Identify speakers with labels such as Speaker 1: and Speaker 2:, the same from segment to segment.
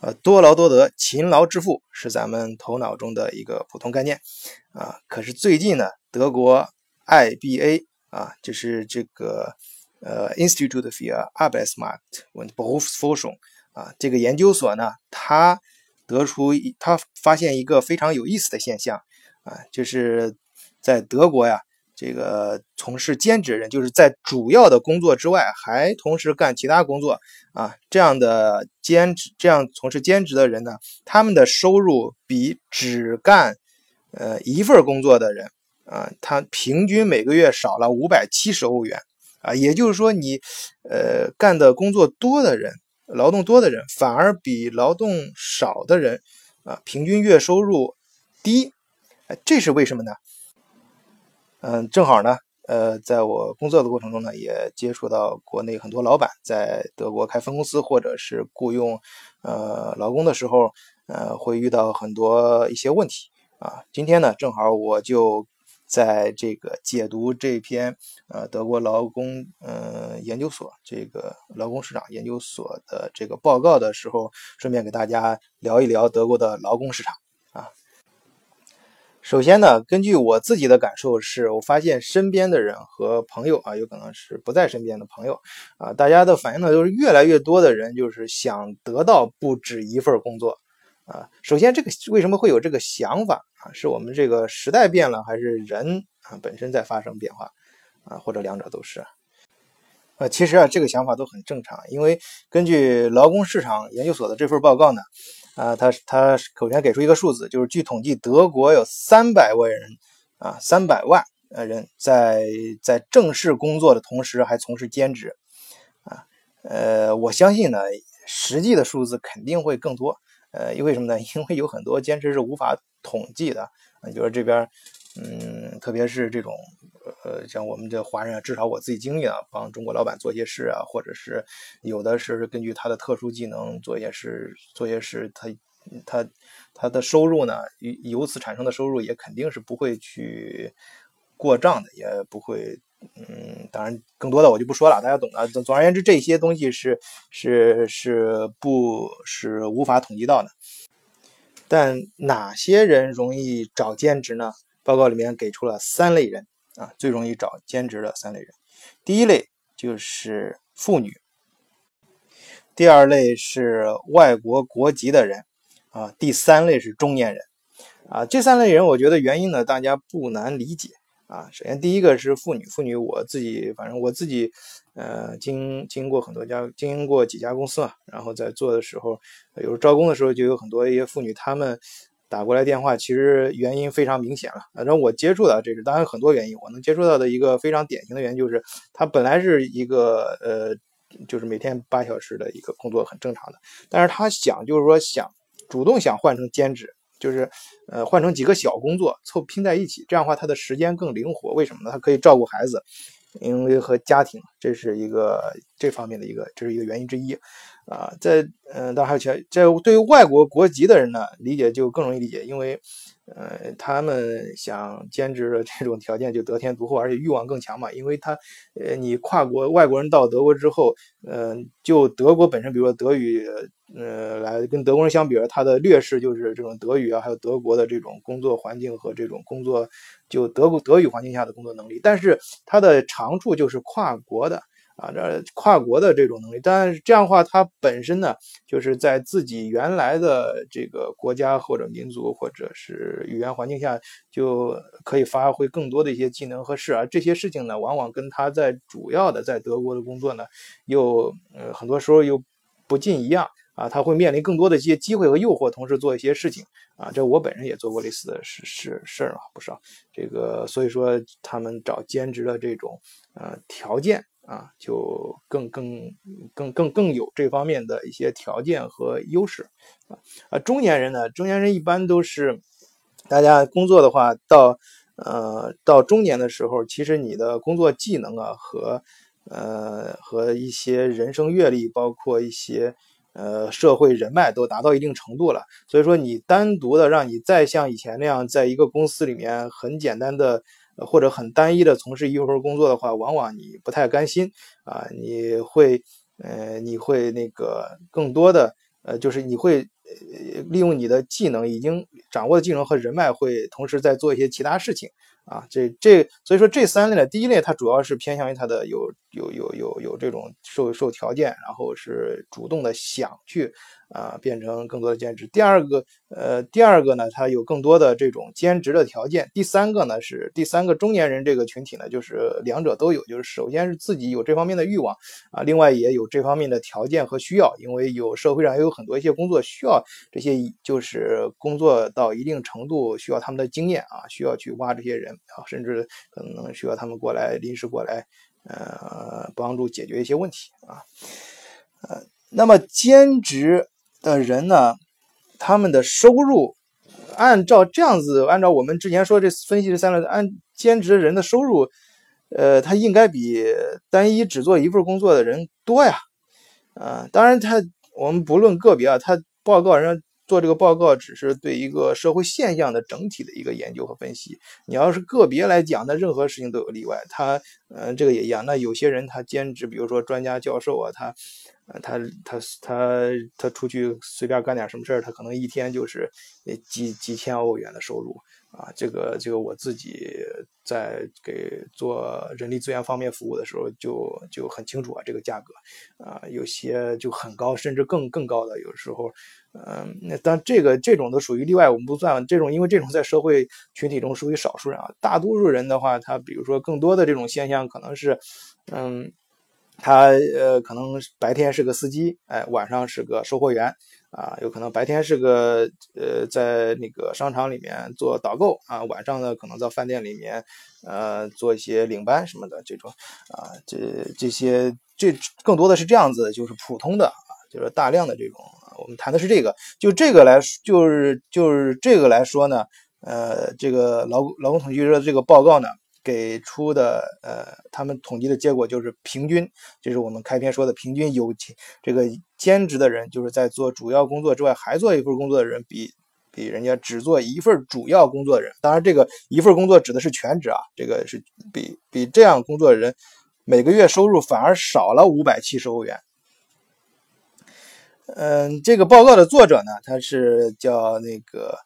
Speaker 1: 呃，多劳多得，勤劳致富是咱们头脑中的一个普通概念啊。可是最近呢，德国 IBA 啊，就是这个呃 Institute für Arbeitsmarkt und Berufsforschung 啊，这个研究所呢，它得出它发现一个非常有意思的现象啊，就是在德国呀。这个从事兼职人，就是在主要的工作之外，还同时干其他工作。啊，这样的兼职，这样从事兼职的人呢，他们的收入比只干呃一份工作的人啊，他平均每个月少了五百七十欧元。啊，也就是说，你呃干的工作多的人，劳动多的人，反而比劳动少的人啊，平均月收入低，这是为什么呢？嗯，正好呢，呃，在我工作的过程中呢，也接触到国内很多老板在德国开分公司或者是雇佣呃劳工的时候，呃，会遇到很多一些问题啊。今天呢，正好我就在这个解读这篇呃德国劳工呃研究所这个劳工市场研究所的这个报告的时候，顺便给大家聊一聊德国的劳工市场。首先呢，根据我自己的感受，是我发现身边的人和朋友啊，有可能是不在身边的朋友啊，大家的反应呢都是越来越多的人就是想得到不止一份工作啊。首先，这个为什么会有这个想法啊？是我们这个时代变了，还是人啊本身在发生变化啊？或者两者都是？呃，其实啊，这个想法都很正常，因为根据劳工市场研究所的这份报告呢。啊，他他首先给出一个数字，就是据统计，德国有三百万人啊，三百万呃人在在正式工作的同时还从事兼职啊，呃，我相信呢，实际的数字肯定会更多，呃，因为什么呢？因为有很多兼职是无法统计的啊，比如这边，嗯，特别是这种。呃，像我们这华人啊，至少我自己经历啊，帮中国老板做些事啊，或者是有的是根据他的特殊技能做些事，做些事，他他他的收入呢，由此产生的收入也肯定是不会去过账的，也不会，嗯，当然更多的我就不说了，大家懂的。总总而言之，这些东西是是是不是无法统计到的。但哪些人容易找兼职呢？报告里面给出了三类人。啊，最容易找兼职的三类人，第一类就是妇女，第二类是外国国籍的人，啊，第三类是中年人，啊，这三类人我觉得原因呢，大家不难理解，啊，首先第一个是妇女，妇女我自己反正我自己，呃，经经过很多家经营过几家公司嘛，然后在做的时候，有时候招工的时候就有很多一些妇女，她们。打过来电话，其实原因非常明显了。反正我接触的这是，当然很多原因，我能接触到的一个非常典型的原因就是，他本来是一个呃，就是每天八小时的一个工作很正常的，但是他想就是说想主动想换成兼职，就是呃换成几个小工作凑拼在一起，这样的话他的时间更灵活。为什么呢？他可以照顾孩子，因为和家庭，这是一个这方面的一个，这是一个原因之一。啊，在嗯，当然还有其他，在对于外国国籍的人呢，理解就更容易理解，因为，呃，他们想兼职的这种条件就得天独厚，而且欲望更强嘛。因为他，呃，你跨国外国人到德国之后，嗯，就德国本身，比如说德语，呃，来跟德国人相比，他的劣势就是这种德语啊，还有德国的这种工作环境和这种工作，就德国德语环境下的工作能力。但是它的长处就是跨国。啊，这跨国的这种能力，但是这样的话，它本身呢，就是在自己原来的这个国家或者民族或者是语言环境下，就可以发挥更多的一些技能和事啊。这些事情呢，往往跟他在主要的在德国的工作呢，又呃很多时候又不尽一样啊。他会面临更多的一些机会和诱惑，同时做一些事情啊。这我本人也做过类似的事事事儿啊，不少。这个所以说，他们找兼职的这种呃条件。啊，就更更更更更有这方面的一些条件和优势啊啊，中年人呢，中年人一般都是大家工作的话，到呃到中年的时候，其实你的工作技能啊和呃和一些人生阅历，包括一些呃社会人脉都达到一定程度了，所以说你单独的让你再像以前那样，在一个公司里面很简单的。或者很单一的从事一份工作的话，往往你不太甘心啊，你会，呃，你会那个更多的呃，就是你会利用你的技能，已经掌握的技能和人脉，会同时在做一些其他事情。啊，这这所以说这三类呢，第一类它主要是偏向于它的有有有有有这种受受条件，然后是主动的想去啊变成更多的兼职。第二个呃第二个呢，它有更多的这种兼职的条件。第三个呢是第三个中年人这个群体呢，就是两者都有，就是首先是自己有这方面的欲望啊，另外也有这方面的条件和需要，因为有社会上也有很多一些工作需要这些就是工作到一定程度需要他们的经验啊，需要去挖这些人。啊，甚至可能需要他们过来临时过来，呃，帮助解决一些问题啊，呃，那么兼职的人呢，他们的收入，按照这样子，按照我们之前说这分析这三类，按兼职人的收入，呃，他应该比单一只做一份工作的人多呀，啊，当然他我们不论个别啊，他报告人。做这个报告只是对一个社会现象的整体的一个研究和分析。你要是个别来讲，那任何事情都有例外。他，嗯，这个也一样。那有些人他兼职，比如说专家教授啊，他，他他他他出去随便干点什么事儿，他可能一天就是几几千欧元的收入。啊，这个这个我自己在给做人力资源方面服务的时候，就就很清楚啊，这个价格啊，有些就很高，甚至更更高的，有时候，嗯，那但这个这种都属于例外，我们不算这种，因为这种在社会群体中属于少数人啊，大多数人的话，他比如说更多的这种现象可能是，嗯，他呃可能白天是个司机，哎，晚上是个售货员。啊，有可能白天是个呃，在那个商场里面做导购啊，晚上呢可能在饭店里面呃做一些领班什么的这种啊，这这些这更多的是这样子，就是普通的啊，就是大量的这种啊，我们谈的是这个，就这个来就是就是这个来说呢，呃，这个劳劳工统计局的这个报告呢。给出的呃，他们统计的结果就是平均，这是我们开篇说的平均有这个兼职的人，就是在做主要工作之外还做一份工作的人，比比人家只做一份主要工作的人，当然这个一份工作指的是全职啊，这个是比比这样工作的人每个月收入反而少了五百七十欧元。嗯，这个报告的作者呢，他是叫那个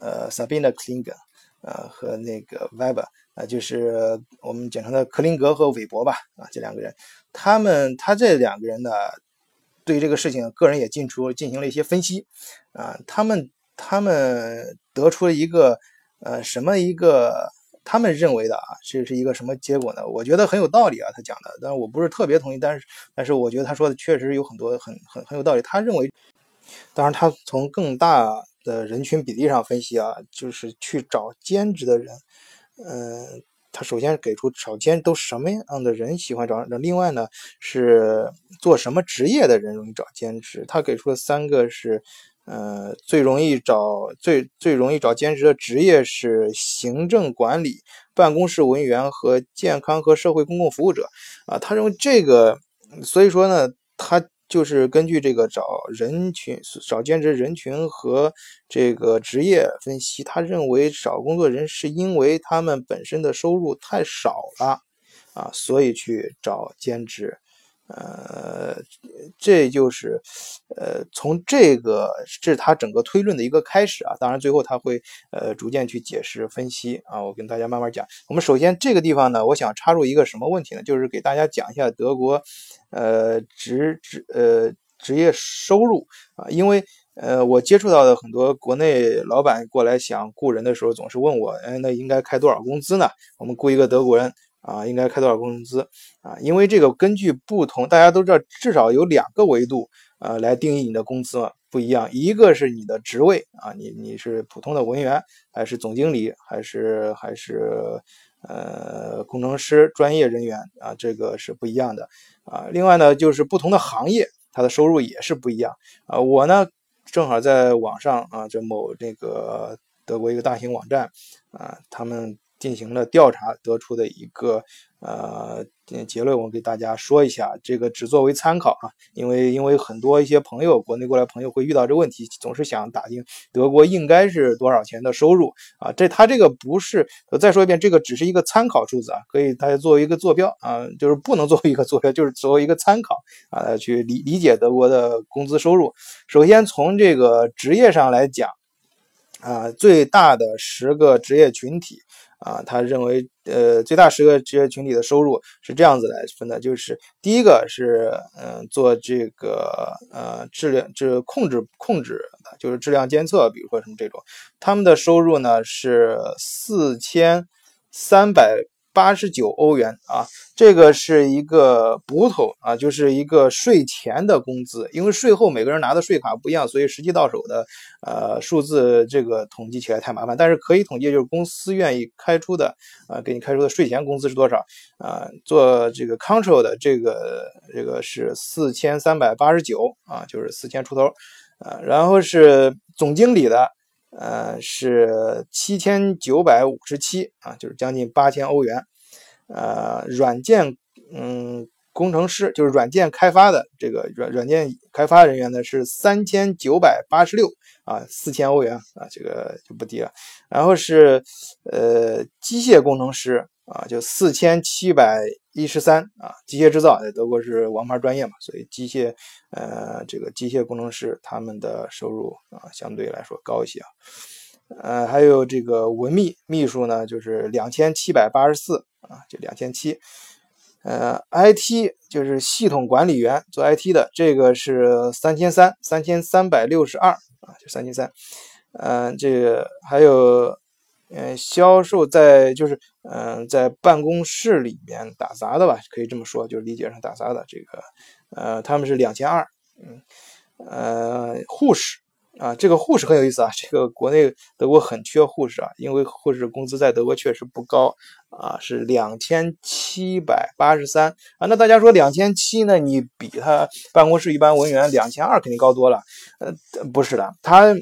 Speaker 1: 呃 Sabina Klinger，呃和那个 Weber。啊，就是我们简称的克林格和韦伯吧，啊，这两个人，他们他这两个人呢，对这个事情，个人也进出进行了一些分析，啊，他们他们得出了一个呃什么一个他们认为的啊，这是一个什么结果呢？我觉得很有道理啊，他讲的，但是我不是特别同意，但是但是我觉得他说的确实有很多很很很有道理。他认为，当然他从更大的人群比例上分析啊，就是去找兼职的人。嗯，他首先给出找兼都什么样的人喜欢找，那另外呢是做什么职业的人容易找兼职？他给出了三个是，呃，最容易找最最容易找兼职的职业是行政管理、办公室文员和健康和社会公共服务者。啊，他认为这个，所以说呢，他。就是根据这个找人群、找兼职人群和这个职业分析，他认为找工作人是因为他们本身的收入太少了啊，所以去找兼职。呃，这就是呃，从这个是他整个推论的一个开始啊。当然，最后他会呃逐渐去解释分析啊。我跟大家慢慢讲。我们首先这个地方呢，我想插入一个什么问题呢？就是给大家讲一下德国呃职职呃职业收入啊。因为呃我接触到的很多国内老板过来想雇人的时候，总是问我，哎，那应该开多少工资呢？我们雇一个德国人。啊，应该开多少工资啊？因为这个根据不同，大家都知道，至少有两个维度啊来定义你的工资，不一样。一个是你的职位啊，你你是普通的文员，还是总经理，还是还是呃工程师专业人员啊？这个是不一样的啊。另外呢，就是不同的行业，它的收入也是不一样啊。我呢，正好在网上啊，这某这个德国一个大型网站啊，他们。进行了调查得出的一个呃，结论我给大家说一下，这个只作为参考啊，因为因为很多一些朋友，国内过来朋友会遇到这问题，总是想打听德国应该是多少钱的收入啊？这他这个不是，我再说一遍，这个只是一个参考数字啊，可以大家作为一个坐标啊，就是不能作为一个坐标，就是作为一个参考啊，去理理解德国的工资收入。首先从这个职业上来讲啊，最大的十个职业群体。啊，他认为，呃，最大十个职业群体的收入是这样子来分的，就是第一个是，嗯，做这个，呃，质量，这控制控制，就是质量监测，比如说什么这种，他们的收入呢是四千三百。八十九欧元啊，这个是一个补头啊，就是一个税前的工资。因为税后每个人拿的税卡不一样，所以实际到手的呃数字这个统计起来太麻烦。但是可以统计，就是公司愿意开出的啊，给你开出的税前工资是多少啊？做这个 control 的这个这个是四千三百八十九啊，就是四千出头啊。然后是总经理的。呃，是七千九百五十七啊，就是将近八千欧元。呃，软件嗯工程师就是软件开发的这个软软件开发人员呢是三千九百八十六啊，四千欧元啊，这个就不低了。然后是呃机械工程师啊，就四千七百一十三啊，机械制造在德国是王牌专业嘛，所以机械。呃，这个机械工程师他们的收入啊，相对来说高一些啊。呃，还有这个文秘秘书呢，就是两千七百八十四啊，就两千七。呃，IT 就是系统管理员做 IT 的，这个是三千三，三千三百六十二啊，就三千三。嗯，这还有，嗯，销售在就是嗯，在办公室里面打杂的吧，可以这么说，就是理解上打杂的这个。呃，他们是两千二，嗯，呃，护士啊，这个护士很有意思啊，这个国内德国很缺护士啊，因为护士工资在德国确实不高啊，是两千七百八十三啊。那大家说两千七呢？你比他办公室一般文员两千二肯定高多了，呃，不是的，他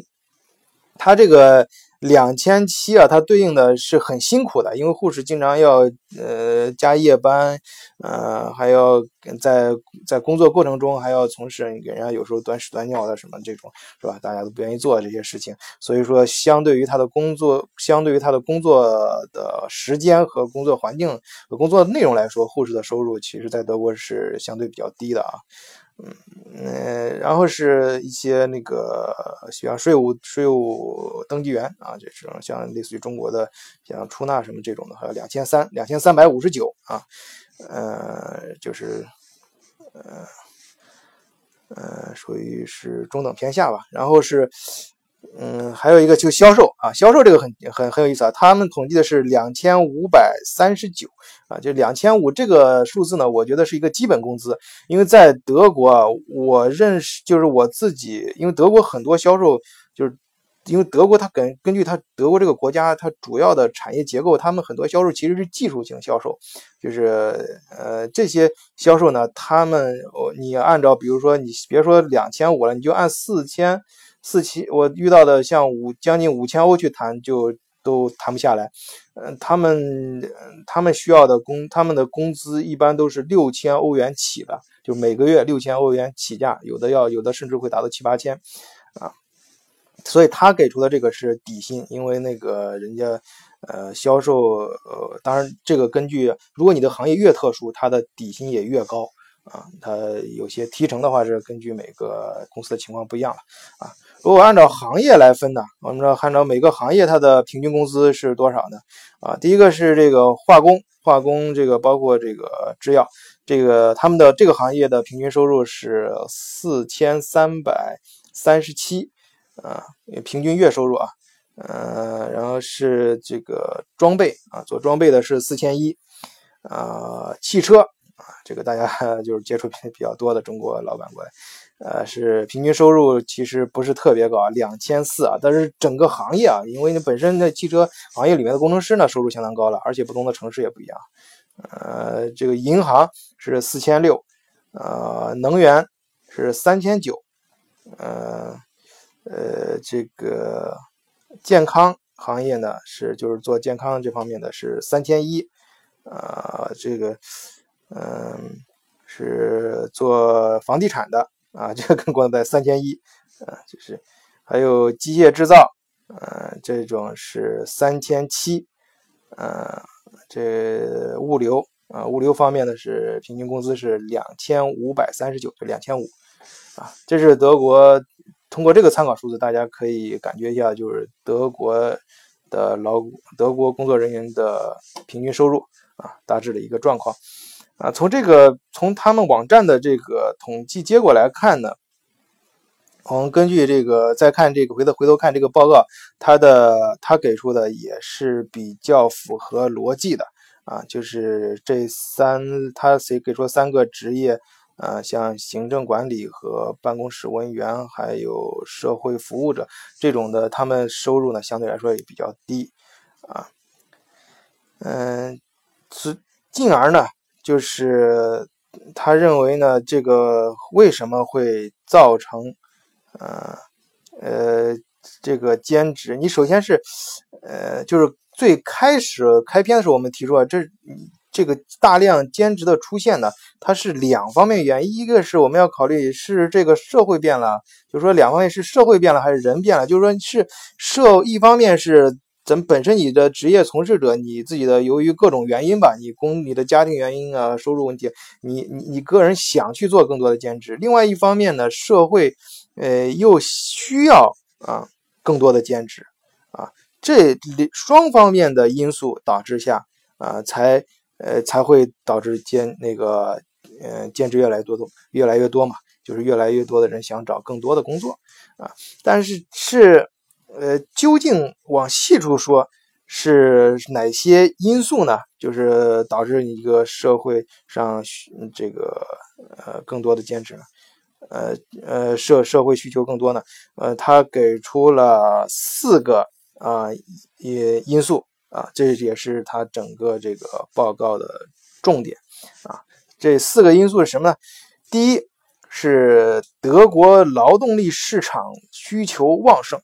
Speaker 1: 他这个。两千七啊，它对应的是很辛苦的，因为护士经常要呃加夜班，呃还要在在工作过程中还要从事给人家有时候端屎端尿的什么这种是吧？大家都不愿意做这些事情，所以说相对于他的工作，相对于他的工作的时间和工作环境和工作内容来说，护士的收入其实在德国是相对比较低的啊。嗯然后是一些那个像税务税务登记员啊，这种像类似于中国的像出纳什么这种的，还有两千三两千三百五十九啊，呃，就是呃呃，属于是中等偏下吧。然后是。嗯，还有一个就销售啊，销售这个很很很有意思啊。他们统计的是两千五百三十九啊，就两千五这个数字呢，我觉得是一个基本工资。因为在德国啊，我认识就是我自己，因为德国很多销售就是，因为德国它根根据它德国这个国家它主要的产业结构，他们很多销售其实是技术型销售，就是呃这些销售呢，他们哦你按照比如说你别说两千五了，你就按四千。四千，我遇到的像五将近五千欧去谈，就都谈不下来。嗯，他们他们需要的工，他们的工资一般都是六千欧元起的，就每个月六千欧元起价，有的要有的甚至会达到七八千啊。所以他给出的这个是底薪，因为那个人家呃销售呃，当然这个根据如果你的行业越特殊，它的底薪也越高啊。它有些提成的话是根据每个公司的情况不一样了啊。如果按照行业来分呢？我们知道按照每个行业它的平均工资是多少呢？啊，第一个是这个化工，化工这个包括这个制药，这个他们的这个行业的平均收入是四千三百三十七啊，平均月收入啊，呃，然后是这个装备啊，做装备的是四千一啊，汽车这个大家 就是接触比比较多的中国老板过来。呃，是平均收入其实不是特别高，两千四啊。但是整个行业啊，因为你本身在汽车行业里面的工程师呢，收入相当高了，而且不同的城市也不一样。呃，这个银行是四千六，呃，能源是三千九，呃，呃，这个健康行业呢是就是做健康这方面的是三千一，啊，这个嗯是做房地产的啊，这个跟国在三千一啊，就是还有机械制造，嗯，这种是三千七，嗯，这物流啊，物流方面的是平均工资是两千五百三十九，就两千五啊，这是德国。通过这个参考数字，大家可以感觉一下，就是德国的劳德国工作人员的平均收入啊，大致的一个状况啊。从这个从他们网站的这个统计结果来看呢，我们根据这个再看这个回头回头看这个报告，他的他给出的也是比较符合逻辑的啊，就是这三他谁给出三个职业。啊，像行政管理和办公室文员，还有社会服务者这种的，他们收入呢相对来说也比较低，啊，嗯，是进而呢，就是他认为呢，这个为什么会造成，呃呃，这个兼职？你首先是，呃，就是最开始开篇的时候，我们提出啊，这。这个大量兼职的出现呢，它是两方面原因，一个是我们要考虑是这个社会变了，就是说两方面是社会变了还是人变了，就是说是社一方面是咱本身你的职业从事者你自己的由于各种原因吧，你工你的家庭原因啊，收入问题，你你你个人想去做更多的兼职，另外一方面呢，社会呃又需要啊更多的兼职啊，这双方面的因素导致下啊才。呃，才会导致兼那个，嗯，兼职越来越多，越来越多嘛，就是越来越多的人想找更多的工作啊。但是是，呃，究竟往细处说，是哪些因素呢？就是导致一个社会上这个呃更多的兼职呢？呃呃，社社会需求更多呢？呃，他给出了四个啊也因素。啊，这也是他整个这个报告的重点啊。这四个因素是什么呢？第一是德国劳动力市场需求旺盛，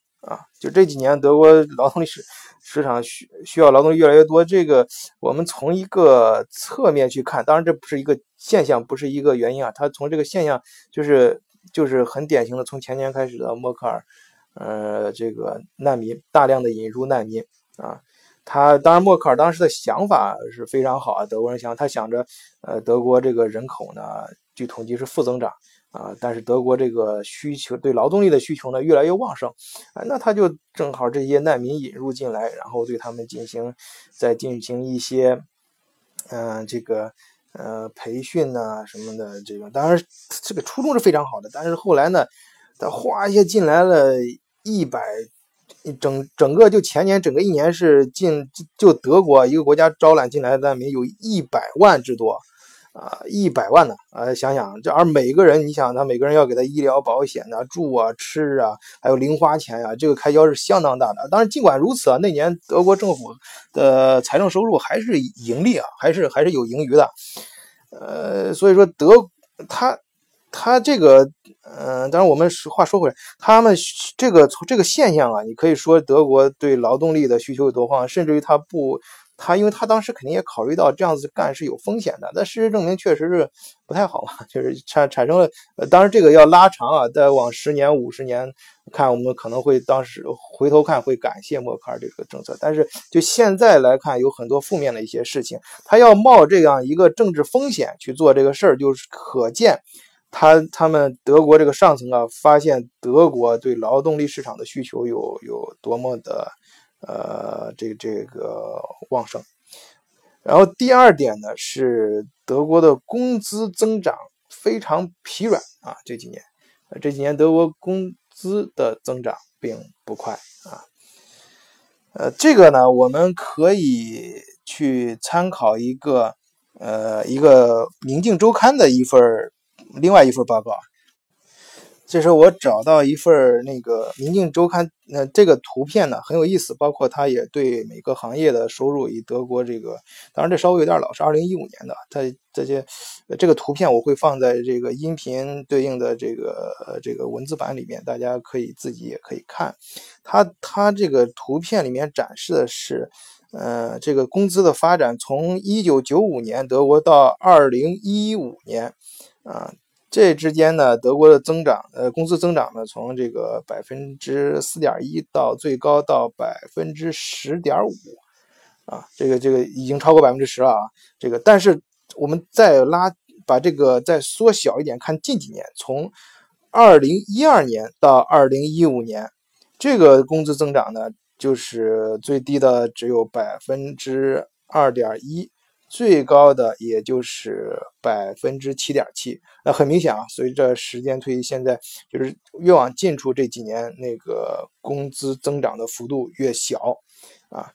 Speaker 1: 这几年德国劳动力市市场需需要劳动力越来越多。这个我们从一个侧面去看，当然这不是一个现象，不是一个原因啊。他从这个现象就是就是很典型的，从前年开始的默克尔，呃，这个难民大量的引入难民啊。他当然，默克尔当时的想法是非常好啊。德国人想，他想着，呃，德国这个人口呢，据统计是负增长啊，但是德国这个需求对劳动力的需求呢越来越旺盛啊，那他就正好这些难民引入进来，然后对他们进行再进行一些，嗯，这个呃培训呐什么的这种。当然，这个初衷是非常好的，但是后来呢，他哗一下进来了一百。整整个就前年整个一年是进就德国一个国家招揽进来的难民有一百万之多，啊一百万呢啊想想这而每个人你想他每个人要给他医疗保险啊住啊吃啊还有零花钱呀这个开销是相当大的。当然尽管如此啊那年德国政府的财政收入还是盈利啊还是还是有盈余的，呃所以说德他。他这个，嗯，当然我们实话说回来，他们这个从这个现象啊，你可以说德国对劳动力的需求有多旺，甚至于他不，他因为他当时肯定也考虑到这样子干是有风险的，但事实证明确实是不太好嘛，就是产产生了，呃，当然这个要拉长啊，再往十年、五十年看，我们可能会当时回头看会感谢默克尔这个政策，但是就现在来看，有很多负面的一些事情，他要冒这样一个政治风险去做这个事儿，就是可见。他他们德国这个上层啊，发现德国对劳动力市场的需求有有多么的呃这这个旺盛。然后第二点呢是德国的工资增长非常疲软啊，这几年这几年德国工资的增长并不快啊。呃，这个呢我们可以去参考一个呃一个《明镜周刊》的一份另外一份报告，这时候我找到一份那个《明镜周刊》，那这个图片呢很有意思，包括它也对每个行业的收入以德国这个，当然这稍微有点老，是二零一五年的。它这些这个图片我会放在这个音频对应的这个这个文字版里面，大家可以自己也可以看。它它这个图片里面展示的是，呃，这个工资的发展从一九九五年德国到二零一五年，啊，这之间呢，德国的增长，呃，工资增长呢，从这个百分之四点一到最高到百分之十点五，啊，这个这个已经超过百分之十了啊，这个，但是我们再拉把这个再缩小一点，看近几年，从二零一二年到二零一五年，这个工资增长呢，就是最低的只有百分之二点一，最高的也就是百分之七点七。那很明显啊，随着时间推移，现在就是越往近处这几年，那个工资增长的幅度越小啊。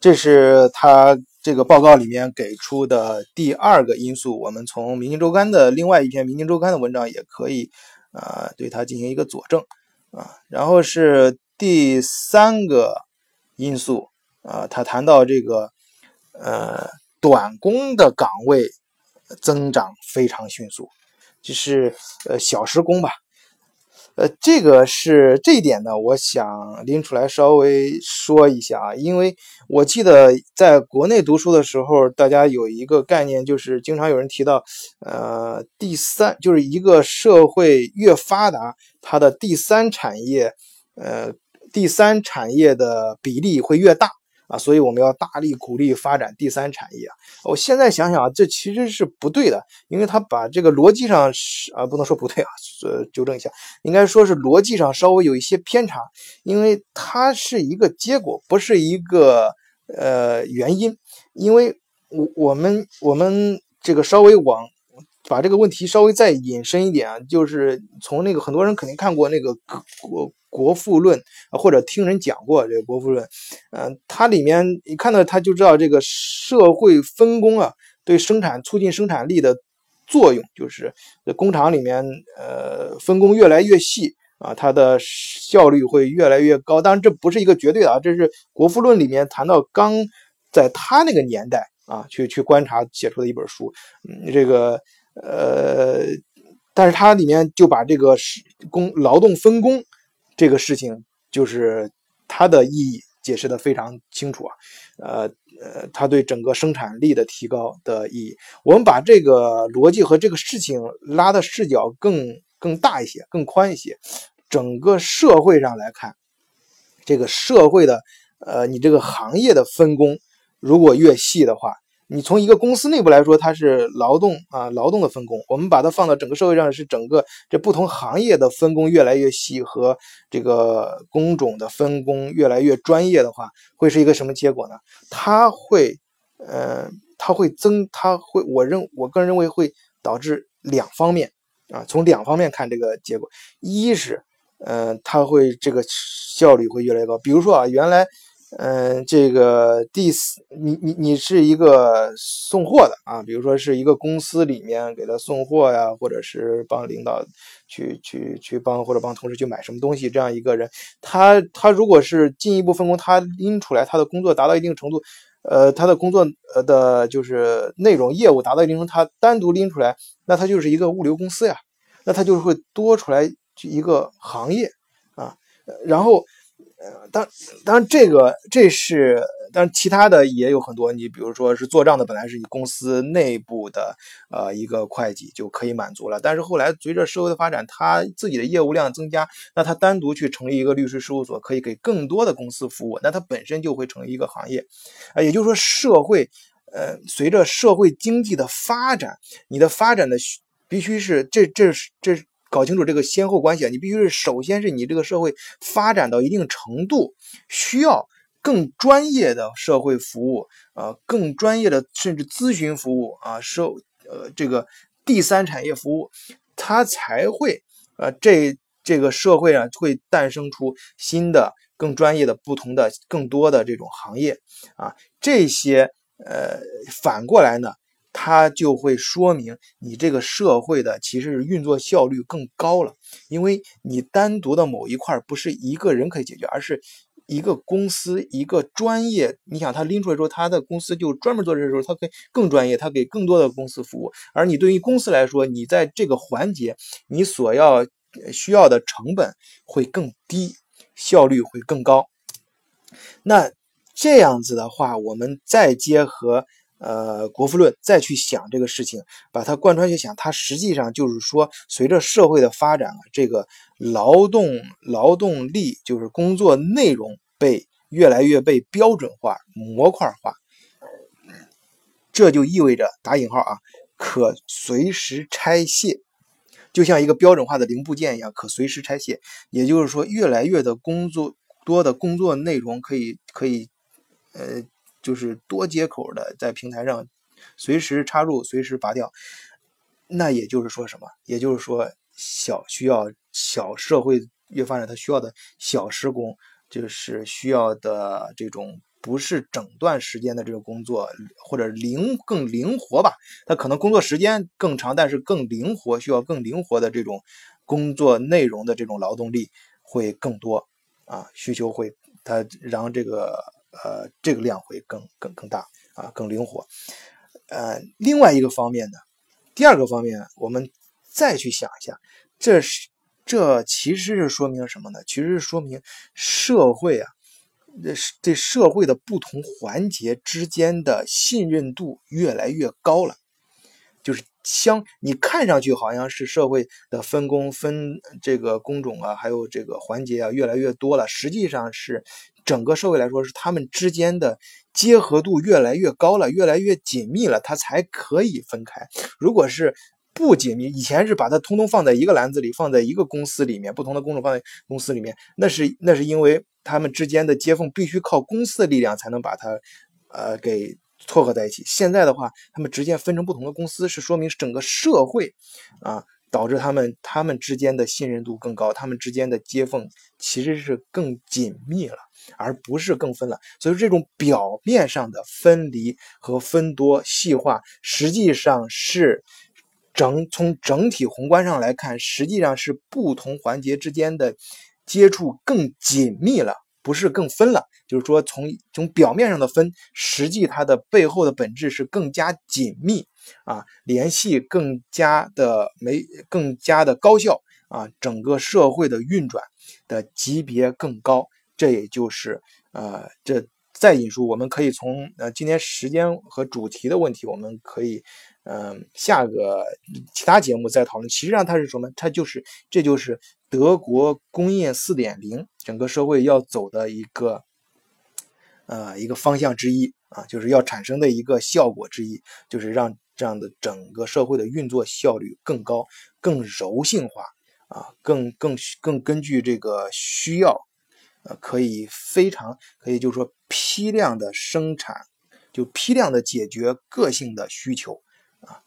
Speaker 1: 这是他。这个报告里面给出的第二个因素，我们从《明镜周刊》的另外一篇《明镜周刊》的文章也可以啊，对它进行一个佐证啊。然后是第三个因素啊，他谈到这个呃短工的岗位增长非常迅速，就是呃小时工吧。呃，这个是这一点呢，我想拎出来稍微说一下啊，因为我记得在国内读书的时候，大家有一个概念，就是经常有人提到，呃，第三就是一个社会越发达，它的第三产业，呃，第三产业的比例会越大。啊，所以我们要大力鼓励发展第三产业啊！我现在想想啊，这其实是不对的，因为他把这个逻辑上是啊，不能说不对啊，呃，纠正一下，应该说是逻辑上稍微有一些偏差，因为它是一个结果，不是一个呃原因。因为我我们我们这个稍微往把这个问题稍微再引申一点啊，就是从那个很多人肯定看过那个国。国富论或者听人讲过这个国富论，嗯，它里面一看到它就知道这个社会分工啊，对生产促进生产力的作用，就是工厂里面呃分工越来越细啊，它的效率会越来越高。当然这不是一个绝对的啊，这是国富论里面谈到刚在他那个年代啊去去观察写出的一本书，嗯，这个呃，但是它里面就把这个工劳动分工。这个事情就是它的意义解释的非常清楚啊，呃呃，它对整个生产力的提高的意义。我们把这个逻辑和这个事情拉的视角更更大一些，更宽一些。整个社会上来看，这个社会的呃，你这个行业的分工如果越细的话。你从一个公司内部来说，它是劳动啊，劳动的分工。我们把它放到整个社会上，是整个这不同行业的分工越来越细，和这个工种的分工越来越专业的话，会是一个什么结果呢？它会，呃，它会增，它会，我认，我个人认为会导致两方面啊，从两方面看这个结果，一是，呃，它会这个效率会越来越高。比如说啊，原来。嗯，这个第四，你你你是一个送货的啊，比如说是一个公司里面给他送货呀，或者是帮领导去去去帮或者帮同事去买什么东西，这样一个人，他他如果是进一步分工，他拎出来他的工作达到一定程度，呃，他的工作呃的就是内容业务达到一定程度，他单独拎出来，那他就是一个物流公司呀，那他就是会多出来一个行业啊，然后。当当然，这个这是，当然其他的也有很多。你比如说是做账的，本来是以公司内部的呃一个会计就可以满足了。但是后来随着社会的发展，他自己的业务量增加，那他单独去成立一个律师事务所，可以给更多的公司服务，那他本身就会成为一个行业。啊，也就是说，社会呃随着社会经济的发展，你的发展的必须是这这是这。搞清楚这个先后关系啊！你必须是首先是你这个社会发展到一定程度，需要更专业的社会服务啊，更专业的甚至咨询服务啊，社呃这个第三产业服务，它才会呃这这个社会啊会诞生出新的更专业的不同的更多的这种行业啊，这些呃反过来呢？它就会说明你这个社会的其实是运作效率更高了，因为你单独的某一块不是一个人可以解决，而是一个公司一个专业。你想他拎出来之后，他的公司就专门做这个时候，他可以更专业，他给更多的公司服务。而你对于公司来说，你在这个环节你所要需要的成本会更低，效率会更高。那这样子的话，我们再结合呃国富论再去想这个事情，把它贯穿去想，它实际上就是说，随着社会的发展啊，这个劳动劳动力就是工作内容被越来越被标准化、模块化，这就意味着打引号啊，可随时拆卸。就像一个标准化的零部件一样，可随时拆卸。也就是说，越来越的工作多的工作内容可以可以，呃，就是多接口的在平台上随时插入、随时拔掉。那也就是说什么？也就是说，小需要小社会越发展，它需要的小时工，就是需要的这种。不是整段时间的这种工作，或者灵更灵活吧？他可能工作时间更长，但是更灵活，需要更灵活的这种工作内容的这种劳动力会更多啊，需求会它让这个呃这个量会更更更大啊，更灵活。呃，另外一个方面呢，第二个方面，我们再去想一下，这是这其实是说明什么呢？其实是说明社会啊。这这社会的不同环节之间的信任度越来越高了，就是相你看上去好像是社会的分工分这个工种啊，还有这个环节啊越来越多了，实际上是整个社会来说是他们之间的结合度越来越高了，越来越紧密了，它才可以分开。如果是不紧密，以前是把它通通放在一个篮子里，放在一个公司里面，不同的工种放在公司里面，那是那是因为。他们之间的接缝必须靠公司的力量才能把它，呃，给撮合在一起。现在的话，他们直接分成不同的公司，是说明整个社会，啊，导致他们他们之间的信任度更高，他们之间的接缝其实是更紧密了，而不是更分了。所以这种表面上的分离和分多细化，实际上是整从整体宏观上来看，实际上是不同环节之间的。接触更紧密了，不是更分了，就是说从从表面上的分，实际它的背后的本质是更加紧密啊，联系更加的没更加的高效啊，整个社会的运转的级别更高，这也就是呃这再引述，我们可以从呃今天时间和主题的问题，我们可以嗯下个其他节目再讨论。实际上它是什么？它就是这就是。德国工业四点零，整个社会要走的一个，呃，一个方向之一啊，就是要产生的一个效果之一，就是让这样的整个社会的运作效率更高、更柔性化啊，更更更根据这个需要，呃，可以非常可以就是说批量的生产，就批量的解决个性的需求啊。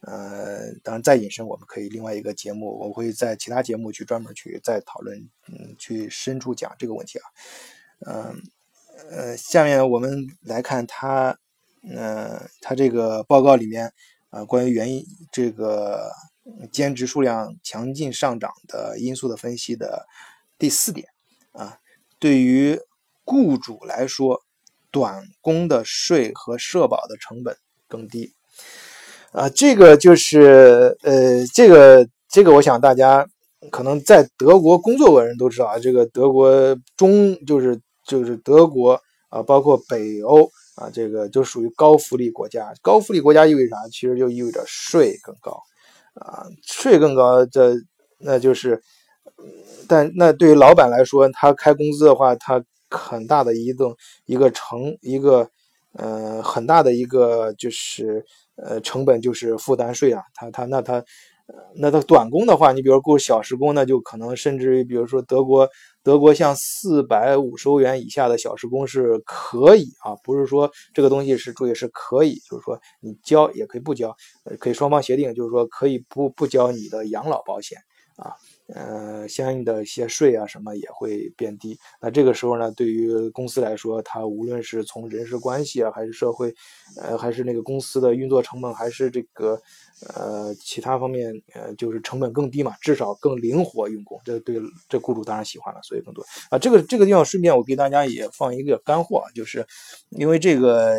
Speaker 1: 呃，当然再引申，我们可以另外一个节目，我会在其他节目去专门去再讨论，嗯，去深处讲这个问题啊。嗯，呃，下面我们来看他，呃，他这个报告里面啊，关于原因这个兼职数量强劲上涨的因素的分析的第四点啊，对于雇主来说，短工的税和社保的成本更低。啊，这个就是呃，这个这个，我想大家可能在德国工作过的人都知道啊，这个德国中就是就是德国啊，包括北欧啊，这个就属于高福利国家。高福利国家意味着啥？其实就意味着税更高啊，税更高，这那就是，但那对于老板来说，他开工资的话，他很大的一个一个成一个呃很大的一个就是。呃，成本就是负担税啊，他他那他，那他短工的话，你比如雇小时工，那就可能甚至于，比如说德国，德国像四百五十欧元以下的小时工是可以啊，不是说这个东西是注意是可以，就是说你交也可以不交，呃，可以双方协定，就是说可以不不交你的养老保险啊。呃，相应的一些税啊什么也会变低。那这个时候呢，对于公司来说，它无论是从人事关系啊，还是社会，呃，还是那个公司的运作成本，还是这个。呃，其他方面，呃，就是成本更低嘛，至少更灵活用工，这对这雇主当然喜欢了，所以更多啊。这个这个地方顺便我给大家也放一个干货，就是因为这个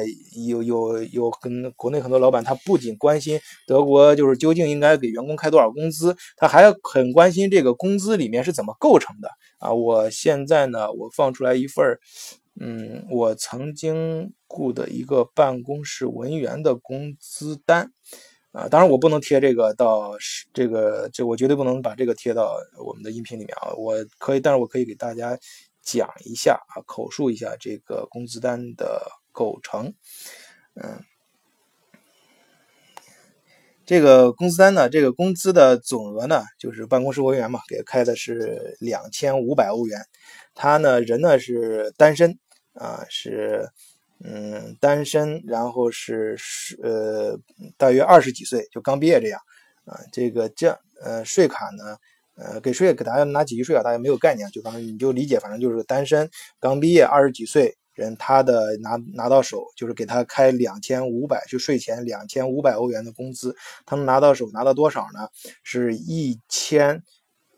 Speaker 1: 有有有跟国内很多老板，他不仅关心德国就是究竟应该给员工开多少工资，他还很关心这这个工资里面是怎么构成的啊。我现在呢，我放出来一份嗯，我曾经雇的一个办公室文员的工资单，啊，当然我不能贴这个到这个这，我绝对不能把这个贴到我们的音频里面啊。我可以，但是我可以给大家讲一下啊，口述一下这个工资单的构成。嗯，这个工资单呢，这个工资的总额呢，就是办公室文员嘛，给开的是两千五百欧元。他呢，人呢是单身。啊，是，嗯，单身，然后是是呃，大约二十几岁，就刚毕业这样，啊，这个这呃，税卡呢，呃，给税给大家拿几级税啊？大家没有概念，就反正你就理解，反正就是单身，刚毕业，二十几岁人，他的拿拿到手就是给他开两千五百，就税前两千五百欧元的工资，他能拿到手拿到多少呢？是一千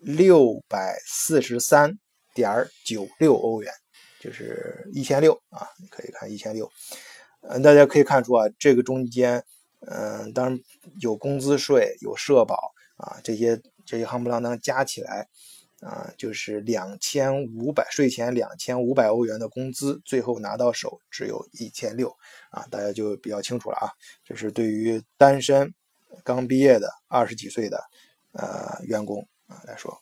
Speaker 1: 六百四十三点九六欧元。就是一千六啊，你可以看一千六，嗯，大家可以看出啊，这个中间，嗯，当然有工资税、有社保啊，这些这些夯不啷当加起来啊，就是两千五百税前两千五百欧元的工资，最后拿到手只有一千六啊，大家就比较清楚了啊。这是对于单身刚毕业的二十几岁的呃员工啊来说，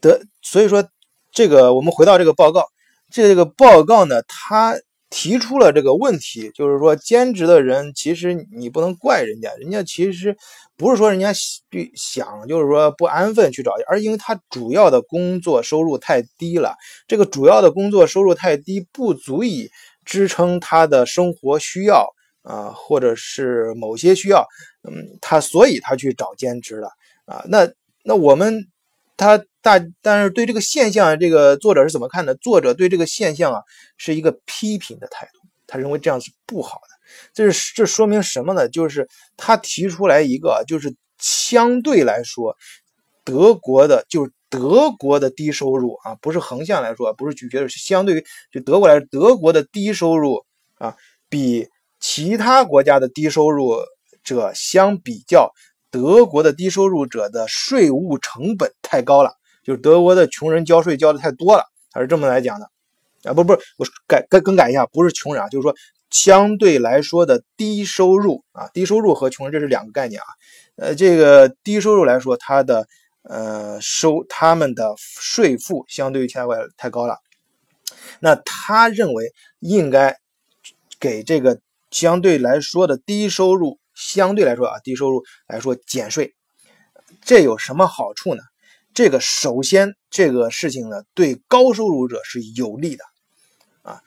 Speaker 1: 得所以说。这个我们回到这个报告，这个报告呢，它提出了这个问题，就是说兼职的人其实你不能怪人家，人家其实不是说人家想就是说不安分去找，而因为他主要的工作收入太低了，这个主要的工作收入太低，不足以支撑他的生活需要啊，或者是某些需要，嗯，他所以他去找兼职了啊，那那我们。他大，但是对这个现象，这个作者是怎么看的？作者对这个现象啊，是一个批评的态度。他认为这样是不好的。这是这说明什么呢？就是他提出来一个，就是相对来说，德国的，就是德国的低收入啊，不是横向来说，不是举绝对，是相对于就德国来，德国的低收入啊，比其他国家的低收入者相比较。德国的低收入者的税务成本太高了，就是德国的穷人交税交的太多了，他是这么来讲的啊，不不，我改更更改一下，不是穷人啊，就是说相对来说的低收入啊，低收入和穷人这是两个概念啊，呃，这个低收入来说，他的呃收他们的税负相对于其他国家太高了，那他认为应该给这个相对来说的低收入。相对来说啊，低收入来说减税，这有什么好处呢？这个首先这个事情呢，对高收入者是有利的啊。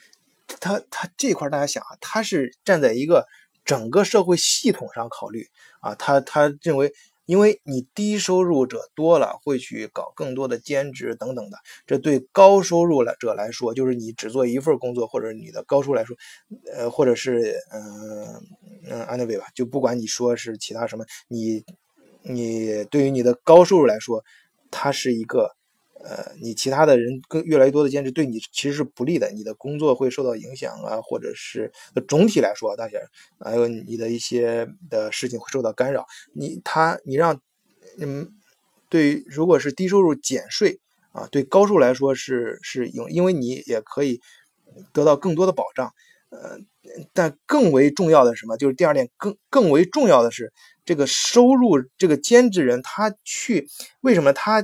Speaker 1: 他他这块大家想啊，他是站在一个整个社会系统上考虑啊，他他认为。因为你低收入者多了，会去搞更多的兼职等等的，这对高收入来者来说，就是你只做一份工作，或者你的高收入来说，呃，或者是嗯嗯，anyway 吧，就不管你说是其他什么，你你对于你的高收入来说，它是一个。呃，你其他的人更越来越多的兼职，对你其实是不利的，你的工作会受到影响啊，或者是总体来说，大家还有你的一些的事情会受到干扰。你他你让嗯，对，如果是低收入减税啊，对高收入来说是是有，因为你也可以得到更多的保障。呃，但更为重要的什么？就是第二点，更更为重要的是这个收入，这个兼职人他去为什么他？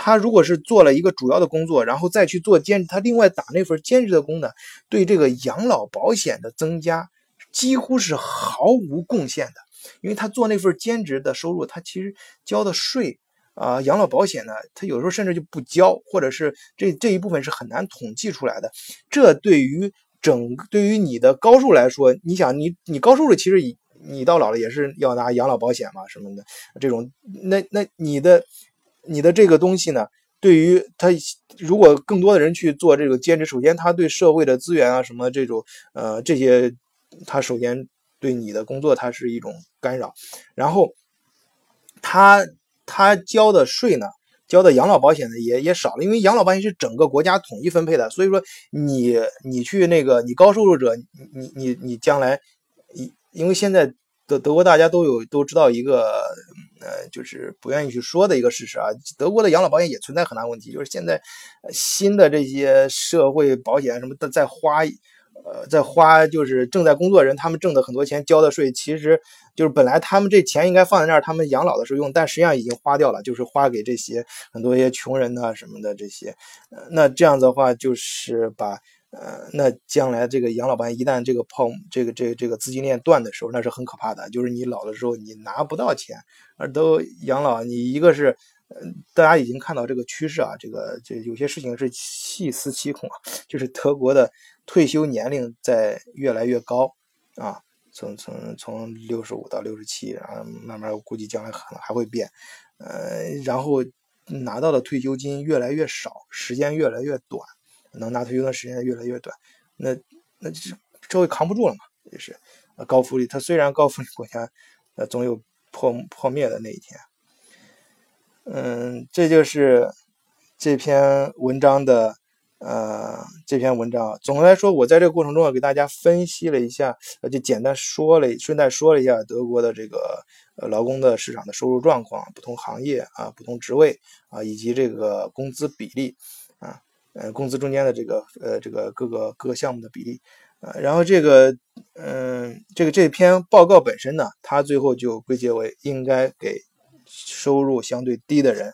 Speaker 1: 他如果是做了一个主要的工作，然后再去做兼职，他另外打那份兼职的工呢，对这个养老保险的增加几乎是毫无贡献的，因为他做那份兼职的收入，他其实交的税啊，养老保险呢，他有时候甚至就不交，或者是这这一部分是很难统计出来的。这对于整对于你的高收入来说，你想你你高收入其实你到老了也是要拿养老保险嘛什么的这种，那那你的。你的这个东西呢，对于他，如果更多的人去做这个兼职，首先他对社会的资源啊什么这种，呃，这些，他首先对你的工作它是一种干扰，然后他他交的税呢，交的养老保险呢也也少了，因为养老保险是整个国家统一分配的，所以说你你去那个你高收入者，你你你将来，因因为现在德德国大家都有都知道一个。呃，就是不愿意去说的一个事实啊。德国的养老保险也存在很大问题，就是现在新的这些社会保险什么的在花。呃，在花就是正在工作人，他们挣的很多钱交的税，其实就是本来他们这钱应该放在那儿，他们养老的时候用，但实际上已经花掉了，就是花给这些很多一些穷人呐什么的这些。呃，那这样子的话，就是把呃，那将来这个养老班一旦这个泡这个这个这个资金链断的时候，那是很可怕的，就是你老的时候你拿不到钱，而都养老，你一个是。嗯，大家已经看到这个趋势啊，这个这有些事情是细思极恐啊，就是德国的退休年龄在越来越高啊，从从从六十五到六十七，然后慢慢估计将来可能还会变，呃，然后拿到的退休金越来越少，时间越来越短，能拿退休的时间越来越短，那那就是社会扛不住了嘛，也是高福利，它虽然高福利国家，呃，总有破破灭的那一天。嗯，这就是这篇文章的呃这篇文章。总的来说，我在这个过程中啊，给大家分析了一下，就简单说了，顺带说了一下德国的这个呃劳工的市场的收入状况，不同行业啊，不同职位啊，以及这个工资比例，呃，工资中间的这个呃这个各个各个项目的比例啊。然后这个嗯，这个这篇报告本身呢，它最后就归结为应该给。收入相对低的人，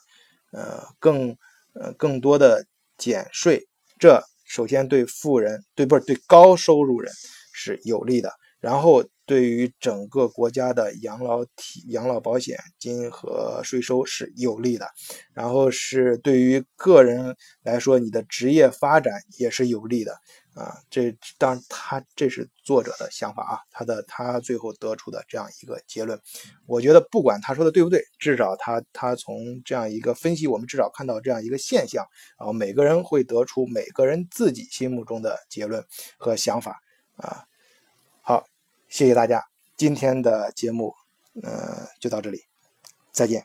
Speaker 1: 呃，更呃更多的减税，这首先对富人，对不是对高收入人是有利的。然后对于整个国家的养老体、养老保险金和税收是有利的。然后是对于个人来说，你的职业发展也是有利的。啊，这当然，他这是作者的想法啊，他的他最后得出的这样一个结论，我觉得不管他说的对不对，至少他他从这样一个分析，我们至少看到这样一个现象啊，每个人会得出每个人自己心目中的结论和想法啊。谢谢大家，今天的节目，嗯，就到这里，再见。